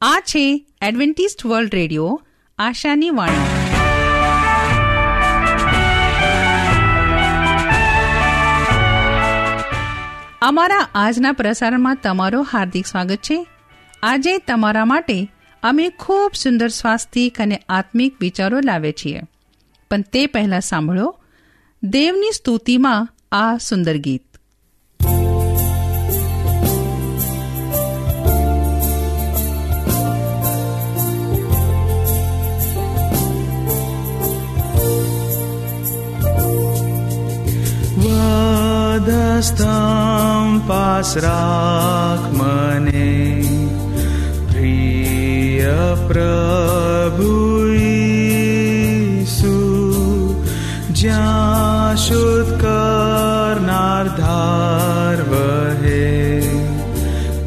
આ છે Adventist World radio, આશાની વાણી. અમારા આજના પ્રસારણમાં તમારો હાર્દિક સ્વાગત છે. આજે તમારા માટે અમે ખૂબ સુંદર સ્વાસ્થિક અને આત્મિક વિચારો લાવે છીએ. પણ તે પહેલા સાંભળો, દેવની સ્તુતિમાં આ સુંદર ગીત. मने। प्रियप्रभु सु ज्याशुत्कर्णार्धार्वहे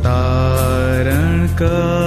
शुत्कर्नार्धारे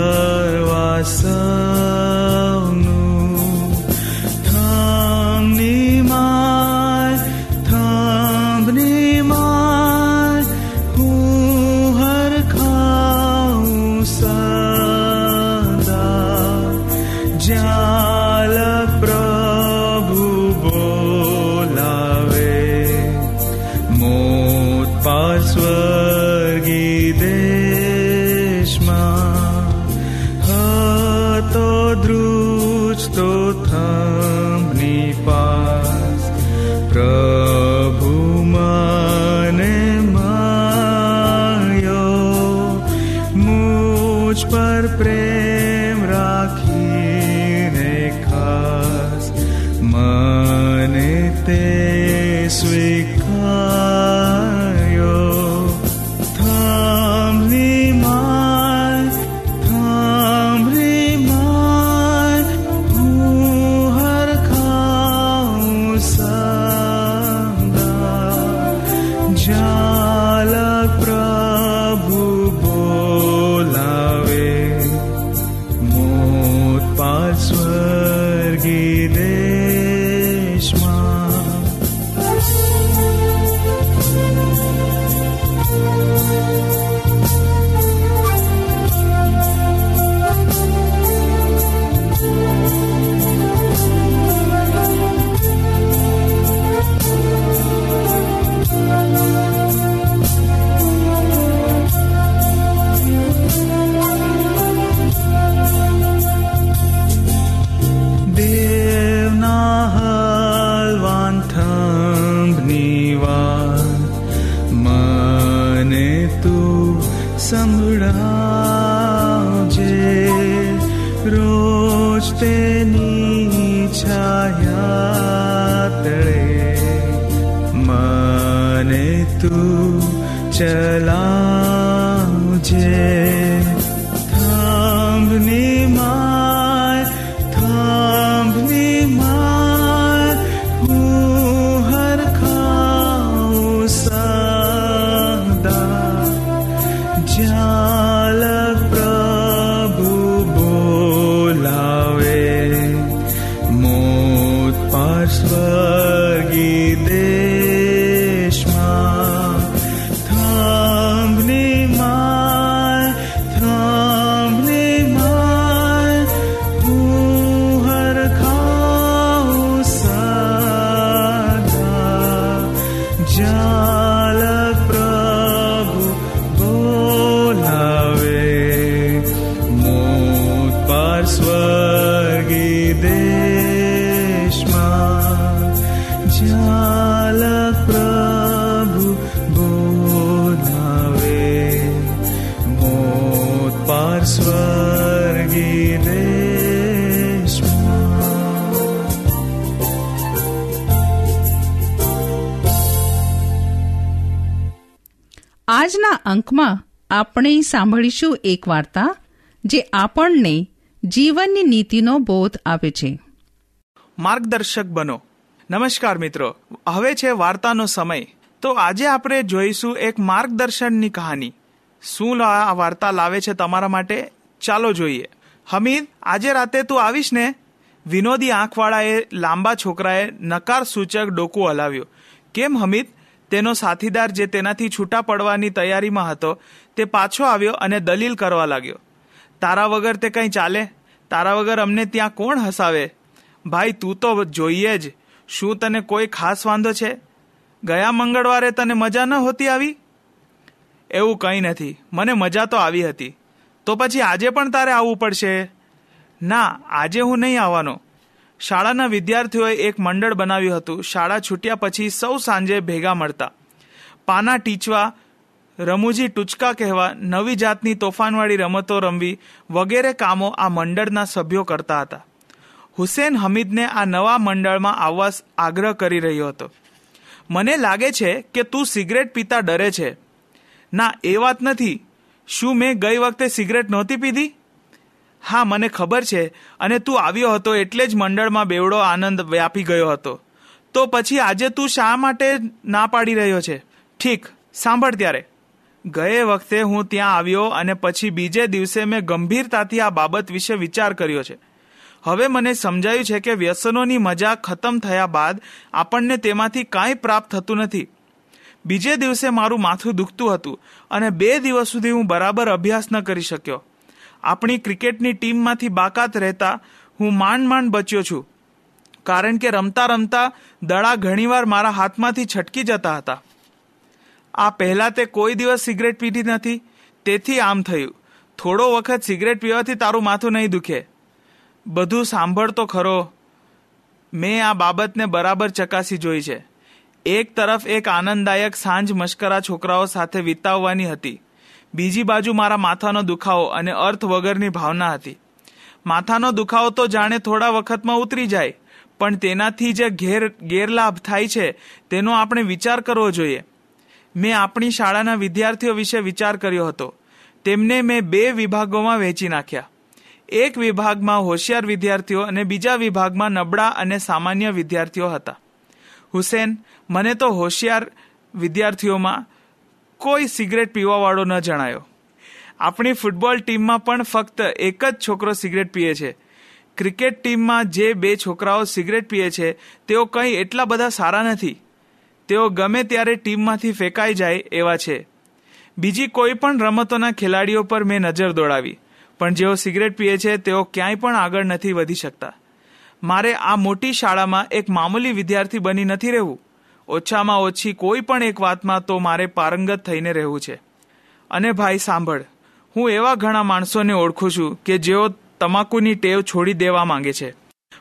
મોત પાર અંકમાં આપણે સાંભળીશું એક વાર્તા જે આપણને જીવનની નીતિનો બોધ આપે છે. માર્ગદર્શક બનો. નમસ્કાર મિત્રો. હવે છે વાર્તાનો સમય. તો આજે આપણે જોઈશું એક માર્ગદર્શનની કહાની. શું આ વાર્તા લાવે છે તમારા માટે? ચાલો જોઈએ. હમીદ, આજે રાતે તું આવીશ ને? વિનોદી આંખવાળાએ લાંબા છોકરાએ નકાર સૂચક ડોકું હલાવ્યું. કેમ હમીદ? તેનો સાથીદાર જે તેનાથી છૂટા પડવાની તૈયારીમાં હતો, તે પાછો આવ્યો અને દલીલ કરવા લાગ્યો. તારા વગર તે કંઈ ચાલે? તારા વગર અમને ત્યાં કોણ હસાવે? ભાઈ, તું તો જોઈએ જ. શું તને કોઈ ખાસ વાંધો છે? ગયા મંગળવારે તને મજા ન હોતી આવી? એવું કંઈ નથી. મને મજા તો આવી હતી. તો પછી આજે પણ તારે આવવું પડશે? ના, આજે હું નહીં આવવાનો. શાળાના વિદ્યાર્થીઓએ એક મંડળ બનાવ્યું હતું. શાળા છૂટ્યા પછી સૌ સાંજે ભેગા મળતા. પાના ટીચવા, રમૂજી ટૂચકા કહેવા, નવી જાતની તોફાનવાળી રમતો રમવી વગેરે કામો આ મંડળના સભ્યો કરતા હતા. હુસેન હમીદને આ નવા મંડળમાં આવવા આગ્રહ કરી રહ્યો હતો. મને લાગે છે કે તું સિગરેટ પીતા ડરે છે. ના, એ વાત નથી. શું મેં ગઈ વખતે સિગરેટ નહોતી પીધી? હા, મને ખબર છે અને તું આવ્યો હતો એટલે જ મંડળમાં બેવડો આનંદ વ્યાપી ગયો હતો. તો પછી આજે તું શા માટે ના પાડી રહ્યો છે? ઠીક, સાંભળ ત્યારે. ગયે વખતે હું ત્યાં આવ્યો અને પછી બીજે દિવસે મેં ગંભીરતાથી આ બાબત વિશે વિચાર કર્યો છે. હવે મને સમજાયું છે કે વ્યસનોની મજા ખતમ થયા બાદ આપણને તેમાંથી કાંઈ પ્રાપ્ત થતું નથી. બીજે દિવસે મારું માથું દુખતું હતું અને બે દિવસ સુધી હું બરાબર અભ્યાસ ન કરી શક્યો. આપણી ક્રિકેટની ટીમમાંથી બાકાત રહેતા હું માંડ માંડ બચ્યો છું. કારણ કે રમતા રમતા દડા ઘણીવાર મારા હાથમાંથી છટકી જતા હતા. આ પહેલાં તે કોઈ દિવસ સિગરેટ પીધી નથી. તેથી આમ થયું. થોડો વખત સિગરેટ પીવાથી તારું માથું નહીં દુખે. બધું સાંભળતો ખરો. મેં આ બાબતને બરાબર ચકાસી જોઈ છે. એક તરફ એક આનંદદાયક સાંજ મશ્કરા છોકરાઓ સાથે વિતાવવાની હતી. બીજી બાજુ મારા માથાનો દુખાવો અને અર્થ વગરની ભાવના હતી. માથાનો દુખાવો તો જાણે થોડા વખતમાં ઉતરી જાય, પણ તેનાથી જે ઘેર, ગેરલાભ થાય છે, તેનો આપણે વિચાર કરવો જોઈએ. મેં આપણી શાળાના વિદ્યાર્થીઓ વિશે વિચાર કર્યો હતો. તેમને મેં બે વિભાગોમાં વહેંચી નાખ્યા. એક વિભાગમાં હોશિયાર વિદ્યાર્થીઓ અને બીજા વિભાગમાં નબળા અને સામાન્ય વિદ્યાર્થીઓ હતા. હુસેન, મને તો હોશિયાર વિદ્યાર્થીઓમાં કોઈ સિગરેટ પીવાવાળો ન જણાયો. આપણી ફૂટબોલ ટીમમાં પણ ફક્ત એક જ છોકરો સિગરેટ પીએ છે. ક્રિકેટ ટીમમાં જે બે છોકરાઓ સિગરેટ પીએ છે, તેઓ કંઈ એટલા બધા સારા નથી. તેઓ ગમે ત્યારે ટીમમાંથી ફેંકાઈ જાય એવા છે. બીજી કોઈ પણ રમતોના ખેલાડીઓ પર મેં નજર દોડાવી, પણ જેઓ સિગરેટ પીએ છે, તેઓ ક્યાંય પણ આગળ નથી વધી શકતા. મારે આ મોટી શાળામાં એક મામૂલી વિદ્યાર્થી બની નથી રહેવું. ઓછામાં ઓછી કોઈ પણ એક વાતમાં તો મારે પારંગત થઈને રહેવું છે. અને ભાઈ સાંભળ, હું એવા ઘણા માણસોને ઓળખું છું કે જેઓ તમાકુની ટેવ છોડી દેવા માંગે છે.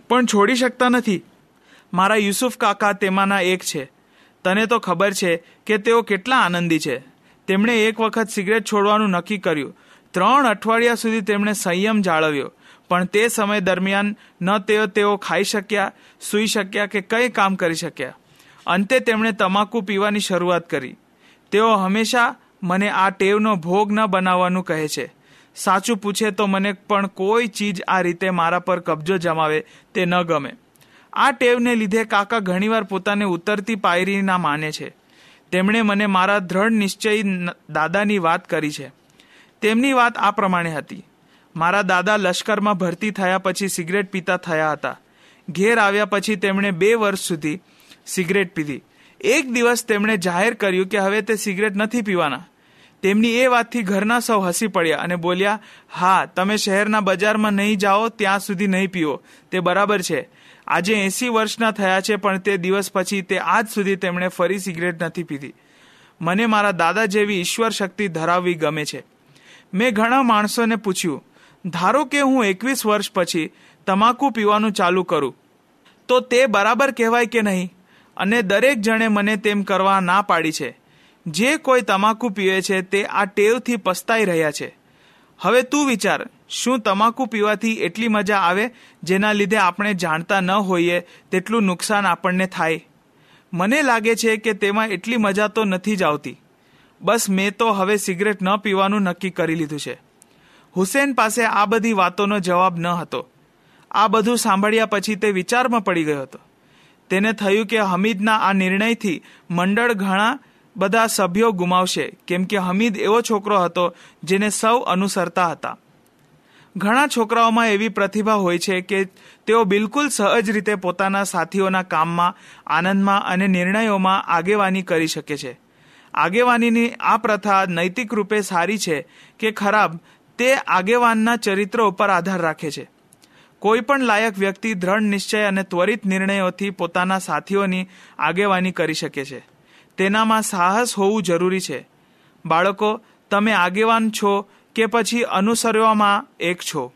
પણ છોડી શકતા નથી. મારા યુસુફ કાકા તેમાંના એક છે. તને તો ખબર છે કે તેઓ કેટલા આનંદી છે. તેમણે એક વખત સિગરેટ છોડવાનું નક્કી કર્યું. ત્રણ અઠવાડિયા સુધી તેમણે સંયમ જાળવ્યો. પણ તે સમય દરમિયાન ન તેઓ તેઓ ખાઈ શક્યા, સૂઈ શક્યા કે કંઈ કામ કરી શક્યા. અંતે તેમણે તમાકુ પીવાની શરૂઆત કરી. તેઓ હંમેશા મને આ ટેવનો ભોગ ન બનાવવાનું કહે છે. સાચું પૂછે તો મને પણ કોઈ ચીજ આ રીતે મારા પર કબજો જમાવે તે ન ગમે. આ ટેવને લીધે કાકા ઘણીવાર પોતાને ઉતરતી પાયરીના માને છે. તેમણે મને મારા દ્રઢ નિશ્ચય દાદાની વાત કરી છે. તેમની વાત આ પ્રમાણે હતી. મારા દાદા લશ્કરમાં ભરતી થયા પછી સિગરેટ પીતા થયા હતા. ઘેર આવ્યા પછી તેમણે બે વર્ષ સુધી સિગરેટ પીધી. એક દિવસ તેમણે જાહેર કર્યું કે હવે તે સિગરેટ નથી પીવાના. તેમની એ વાતથી ઘરના સૌ હસી પડ્યા અને બોલ્યા, હા, તમે શહેરના બજારમાં નહીં જાઓ, ત્યાં સુધી નહીં પીવો તે બરાબર છે. આજે એસી વર્ષના થયા છે, પણ તે દિવસ પછી તે આજ સુધી તેમણે ફરી સિગરેટ નથી પીધી. મને મારા દાદા જેવી ઈશ્વર શક્તિ ધરાવવી ગમે છે. મેં ઘણા માણસોને પૂછ્યું, ધારો કે હું એકવીસ વર્ષ પછી તમાકુ પીવાનું ચાલુ કરું, તો તે બરાબર કહેવાય કે નહીં? અને દરેક જણે મને તેમ કરવા ના પાડી છે. જે કોઈ તમાકુ પીવે છે તે આ ટેવથી પસ્તાઈ રહ્યા છે. હવે તું વિચાર, શું તમાકુ પીવાથી એટલી મજા આવે જેના લીધે આપણે જાણતા ન હોઈએ તેટલું નુકસાન આપણને થાય? મને લાગે છે કે તેમાં એટલી મજા તો નથી જ આવતી. બસ મેં તો હવે સિગરેટ ન પીવાનું નક્કી કરી લીધું છે. હુસેન પાસે આ બધી વાતોનો જવાબ ન હતો. આ બધું સાંભળ્યા પછી તે વિચારમાં પડી ગયો હતો. તેને થયું કે હમીદના આ નિર્ણયથી મંડળ ઘણા બધા સભ્યો ગુમાવશે. કેમ કે હમીદ એવો છોકરો હતો જેને સૌ અનુસરતા હતા. ઘણા છોકરાઓમાં એવી પ્રતિભા હોય છે કે તેઓ બિલકુલ સહજ રીતે પોતાના સાથીઓના કામમાં, આનંદમાં અને નિર્ણયોમાં આગેવાની કરી શકે છે. આગેવાનીની આ પ્રથા નૈતિક રૂપે સારી છે કે ખરાબ તે આગેવાનના ચરિત્ર ઉપર આધાર રાખે છે. કોઈ પણ લાયક વ્યક્તિ દ્રઢ નિશ્ચય અને ત્વરિત નિર્ણયોથી પોતાના સાથીઓની આગેવાની કરી શકે છે. તેનામાં સાહસ હોવું જરૂરી છે. બાળકો, તમે આગેવાન છો કે પછી અનુસરવામાં એક છો?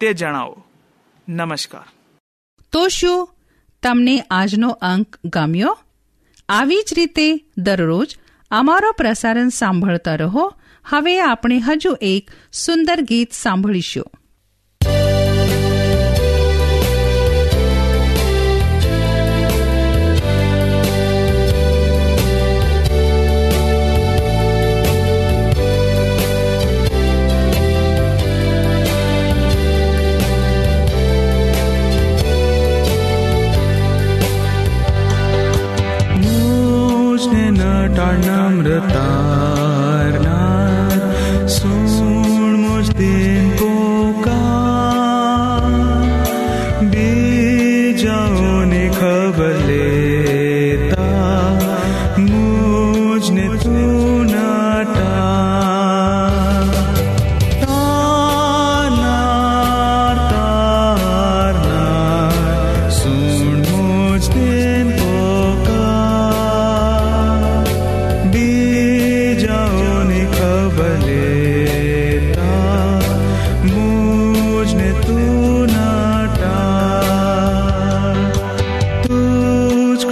તે જણાવો. નમસ્કાર. તો શું તમને આજનો અંક ગમ્યો? આવી જ રીતે દરરોજ અમારો પ્રસારણ સાંભળતા રહો. હવે આપણે હજુ એક સુંદર ગીત સાંભળીશું.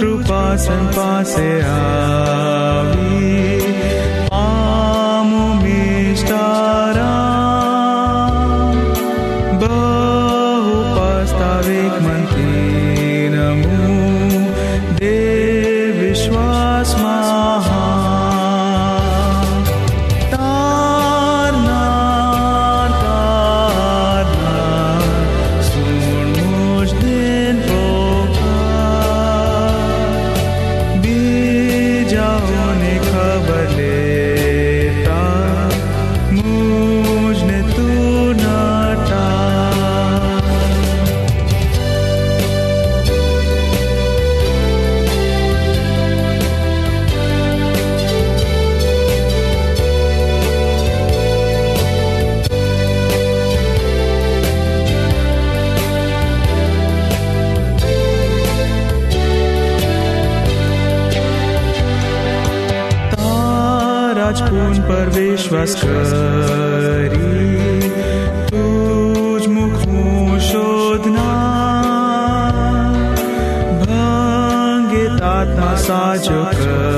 तुझ कृपा सन पासे आवी પર વિશ્વાસ કરી તુજ મુખનું શોધના ભંગે તાતા સાજો કરી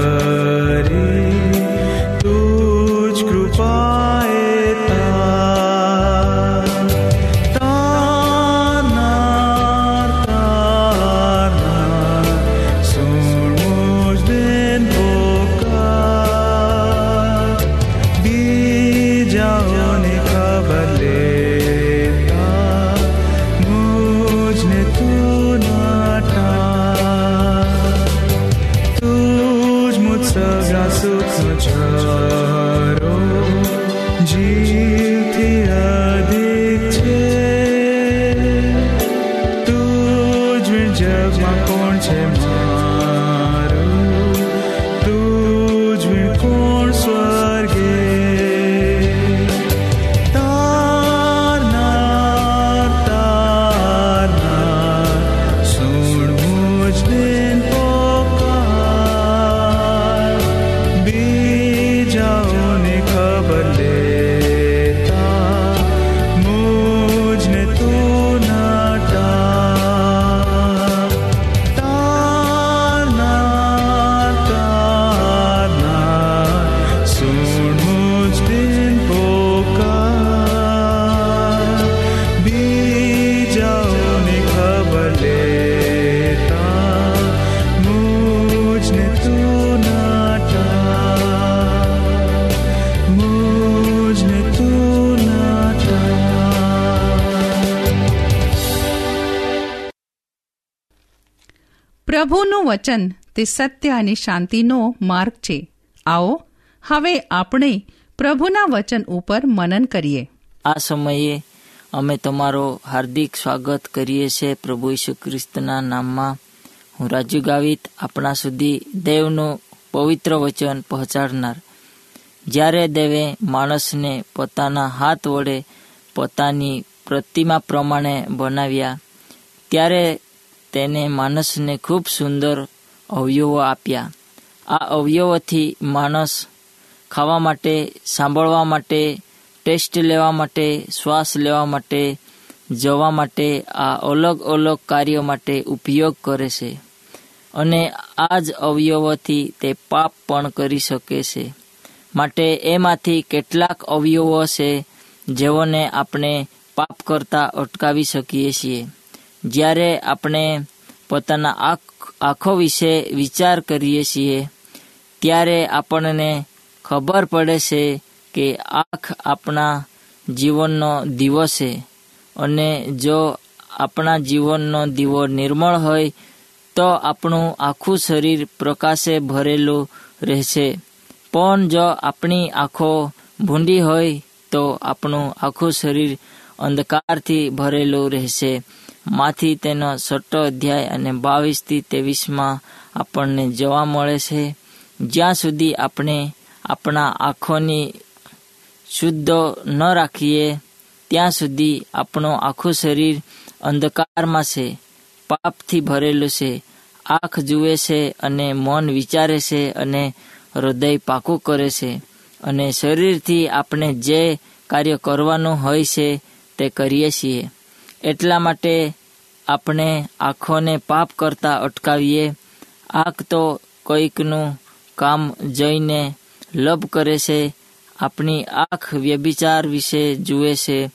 सगळा सुख પ્રભુનું વચન તે સત્ય અને શાંતિનો માર્ગ છે. આવો, હવે આપણે પ્રભુના વચન ઉપર મનન કરીએ. આ સમયે અમે તમારો હાર્દિક સ્વાગત કરીએ છીએ પ્રભુ ઈસુ ખ્રિસ્તના નામમાં. હું રાજુ ગાવિત આપણા સુધી દેવનું પવિત્ર વચન પહોંચાડનાર. જ્યારે દેવે માણસને પોતાના હાથ વડે પોતાની પ્રતિમા પ્રમાણે બનાવ્યા, ત્યારે તેને માણસને ખૂબ સુંદર અવયવો આપ્યા. આ અવયવોથી માણસ ખાવા માટે, સાંભળવા માટે, ટેસ્ટ લેવા માટે, શ્વાસ લેવા માટે, જવા માટે, આ અલગ અલગ કાર્યો માટે ઉપયોગ કરે છે. અને આ જ અવયવોથી તે પાપ પણ કરી શકે છે. માટે એમાંથી કેટલાક અવયવો છે જેઓને આપણે પાપ કરતા અટકાવી શકીએ છીએ. જ્યારે આપણે પોતાના આંખ, આંખો વિશે વિચાર કરીએ છીએ, ત્યારે આપણને ખબર પડે છે કે આંખ આપણા જીવનનો દીવો છે. અને જો આપણા જીવનનો દીવો નિર્મળ હોય, તો આપણું આખું શરીર પ્રકાશે ભરેલું રહેશે. પણ જો આપણી આંખો ભૂંડી હોય, તો આપણું આખું શરીર અંધકારથી ભરેલું રહેશે. માંથી તેનો છઠ્ઠો અધ્યાય અને બાવીસથી ત્રેવીસમાં આપણને જોવા મળે છે. જ્યાં સુધી આપણે આપણા આંખોની શુદ્ધ ન રાખીએ, ત્યાં સુધી આપણું આખું શરીર અંધકારમાં છે, પાપથી ભરેલું છે, આંખ જુએ છે અને મન વિચારે છે અને હૃદય પાકું કરે છે. અને શરીરથી આપણે જે કાર્ય કરવાનું હોય છે, તે કરીએ છીએ. એટલા માટે આપણે આંખોને પાપ કરતા અટકાવીએ. આંખ તો કોઈકનું કામ જઈને લભ કરે છે, આપણી આંખ વ્યભિચાર વિશે જુએ છે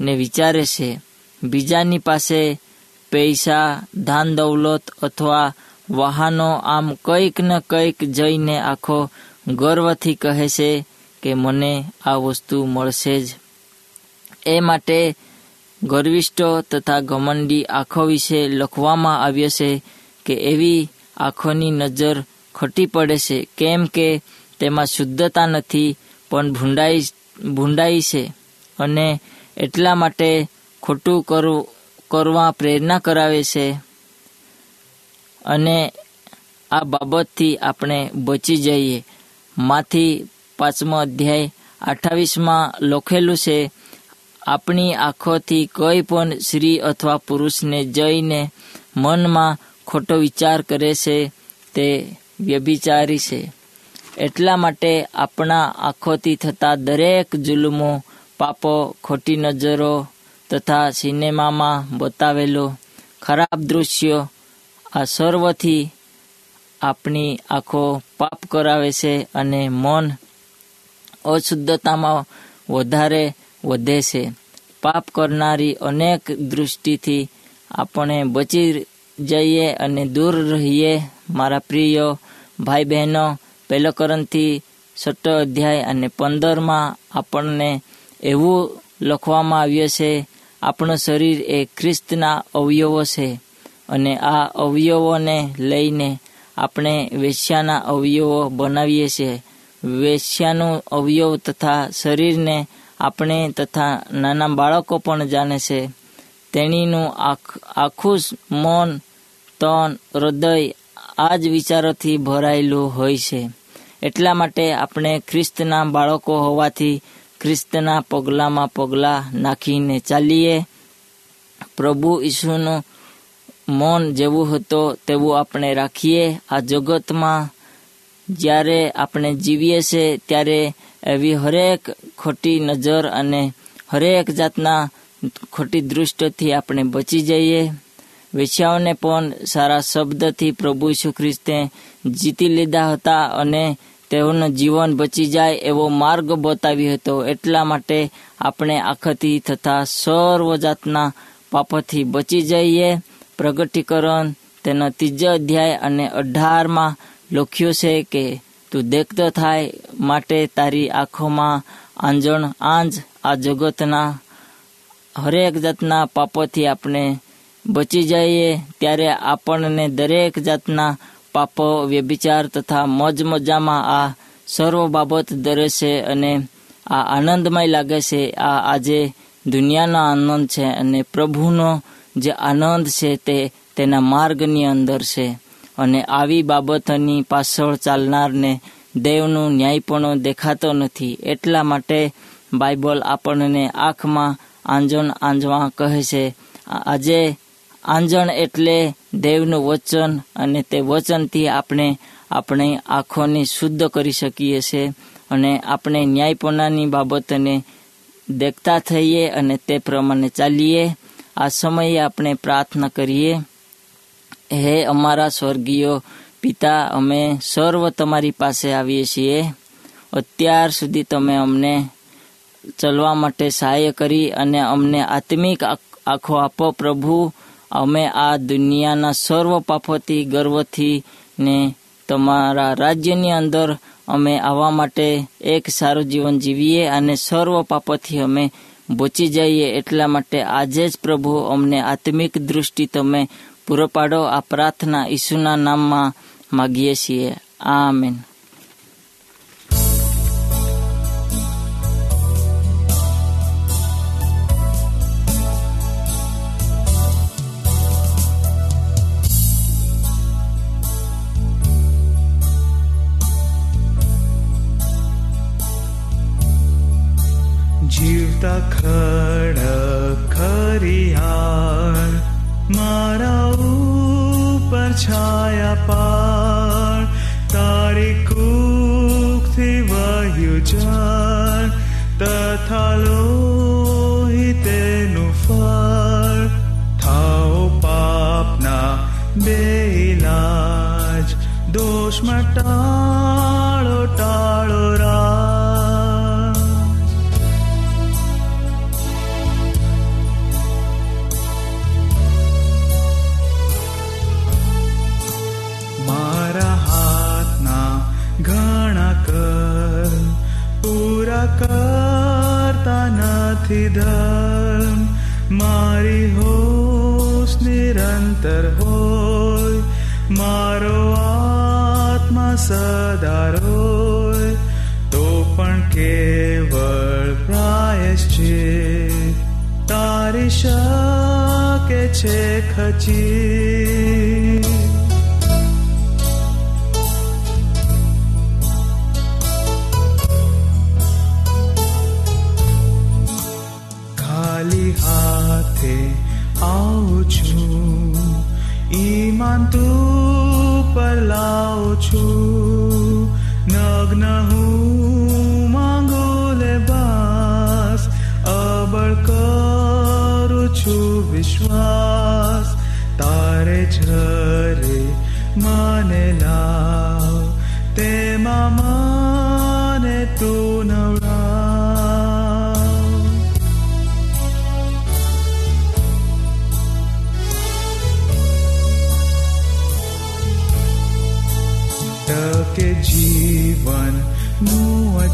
ને વિચારે છે. બીજાની પાસે પૈસા ધાન દૌલત અથવા વાહનો આમ કંઈક ને કંઈક જઈને આખો ગર્વથી કહે છે કે મને આ વસ્તુ મળશે જ. એ માટે ગર્વિષ્ઠો તથા ઘમંડી આંખો વિશે લખવામાં આવ્યો છે કે એવી આંખોની નજર ખટી પડે છે. કેમ કે તેમાં શુદ્ધતા નથી, પણ ભૂંડાઈ ભૂંડાઈ છે અને એટલા માટે ખોટું કરવું કરવા પ્રેરણા કરાવે છે. અને આ બાબતથી આપણે બચી જઈએ. માંથી પાંચમો અધ્યાય અઠાવીસમાં લખેલું છે આપણી આંખોથી કોઈ પણ સ્ત્રી અથવા પુરુષને જઈને મનમાં ખોટો વિચાર કરે છે, તે વ્યભિચારી છે. એટલા માટે આપણા આંખોથી થતા દરેક જુલમો, પાપો, ખોટી નજરો તથા સિનેમામાં બતાવેલો ખરાબ દૃશ્યો આ સર્વથી આપણી આંખો પાપ કરાવે છે અને મન અશુદ્ધતામાં વધારે વધે છે. પાપ કરનારી અનેક દૃષ્ટિથી આપણે બચી જઈએ અને દૂર રહીએ. મારા પ્રિય ભાઈ બહેનો પહેલો કરંથી છઠ્ઠો અધ્યાય અને પંદરમાં આપણને એવું લખવામાં આવ્યું છે, આપણું શરીર એ ખ્રિસ્તના અવયવો છે અને આ અવયવોને લઈને આપણે વેશ્યાના અવયવો બનાવીએ છીએ. વેશ્યાનું અવયવ તથા શરીરને આપણે તથા નાના બાળકો પણ જાણે છે. તેણીનું આખું મન, તન, હૃદય આ જ વિચારોથી ભરાયેલું હોય છે. એટલા માટે આપણે ખ્રિસ્તના બાળકો હોવાથી ખ્રિસ્તના પગલામાં પગલાં નાખીને ચાલીએ. પ્રભુ ઈસુનું મન જેવું હતો તેવું આપણે રાખીએ. આ જગતમાં જ્યારે આપણે જીવીએ છીએ, ત્યારે એવી હરેક ખોટી નજર અને હરેક જાતના ખોટી દૃષ્ટિથી આપણે બચી જઈએ. વેશ્યાઓને પણ સારા શબ્દથી પ્રભુ ઈસુ ખ્રિસ્તે જીતી લીધા હતા અને તેઓનું જીવન બચી જાય એવો માર્ગ બતાવ્યો હતો. એટલા માટે આપણે આખતી થતા સર્વ જાતના પાપથી બચી જઈએ. પ્રગટીકરણ તેનો ત્રીજો અધ્યાય અને અઢારમાં લખ્યું છે કે તું દેખતો થાય માટે તારી આંખોમાં આંજણ આંજ આ જગતના હરેક જાતના પાપોથી આપણે બચી જઈએ ત્યારે આપણને દરેક જાતના પાપો, વ્યભિચાર તથા મોજ મજામાં આ સર્વ બાબત દરે છે અને આ આનંદમય લાગે છે. આ આજે દુનિયાનો આનંદ છે અને પ્રભુનો જે આનંદ છે તે તેના માર્ગની અંદર છે. અને આવી બાબતોની પાછળ ચાલનારને દેવનું ન્યાયપણો દેખાતો નથી. એટલા માટે બાઇબલ આપણને આંખમાં આંજણ આંજવા કહે છે આજે આંજણ એટલે દેવનું વચન અને તે વચનથી આપણે આપણી આંખોને શુદ્ધ કરી શકીએ છીએ અને આપણે ન્યાયપણાની બાબતને દેખતા થઈએ અને તે પ્રમાણે ચાલીએ. આ સમયે આપણે પ્રાર્થના કરીએ. હે અમારા સ્વર્ગીય પિતા, અમે સર્વ તમારી પાસે આવીએ છીએ. અત્યાર સુધી તમે અમને ચલવા માટે સહાય કરી અને અમને આત્મિક આખો આપો પ્રભુ. અમે આ દુનિયાના સર્વ પાપોથી ગર્વથી ને તમારા રાજ્યની અંદર અમે આવવા માટે એક સારું જીવન જીવીએ અને સર્વ પાપોથી અમે બચી જઈએ એટલા માટે આજે જ પ્રભુ અમને આત્મિક દૃષ્ટિ તમે પૂરો પાડો આ પ્રાર્થના ઈસુના નામમાં માગીએ છીએ. આમેન. જીવતા ખડક ખરિયાર મારા ઉપર છાયા પાર તારી કુખથી વહ્યું જળ નિરંતર હોય મારો આત્મા સદારોય તો પણ કેવળ છે. તારી શકે છે ખચી? ઈમાન તું પર લાવું છું. નગ્ન હું માંગો લે બાસ. અબળ કરું છું વિશ્વાસ. તારે છરે મને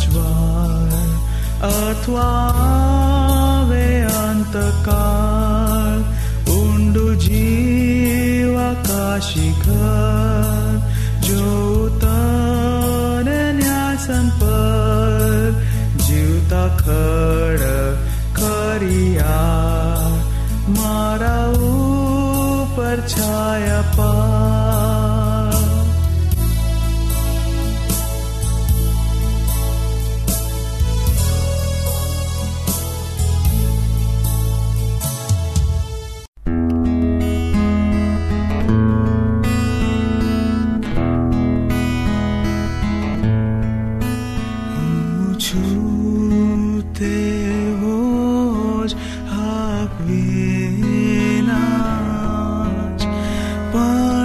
નું અજવાળ અથવા આવે અંતકાળ, ઊંડું જીવ આકાશી ઘર. જો તને જીવતા ખડ ખરિયા. મારા ઉપર છાયા પા પણ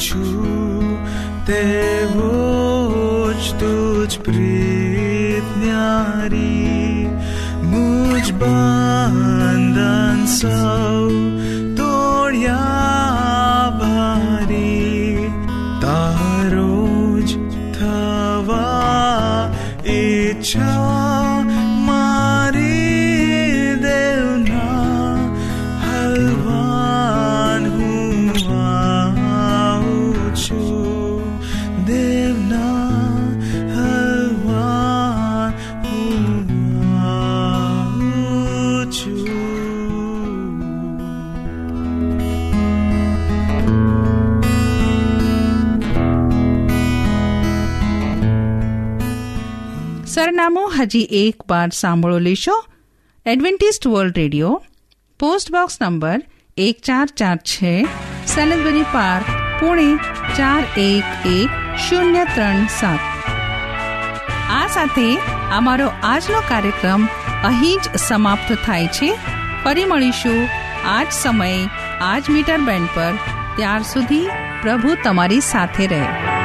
છું તેવો જ તુજ પ્રીત ન્યારી મુજ બંધન સૌ હજી એક વાર સાંભળો લેશો. Adventist World Radio post box number એક ચાર ચાર છે સેલસબરી પાર્ક પુણે ચાર એક એક શૂન્ય ત્રણ સાત. આ સાથે અમારો આજનો કાર્યક્રમ અહીં જ સમાપ્ત થાય છે. ફરી મળીશું આજ સમયે, આજ મીટર બેન્ડ પર. ત્યાર સુધી પ્રભુ તમારી સાથે રહે.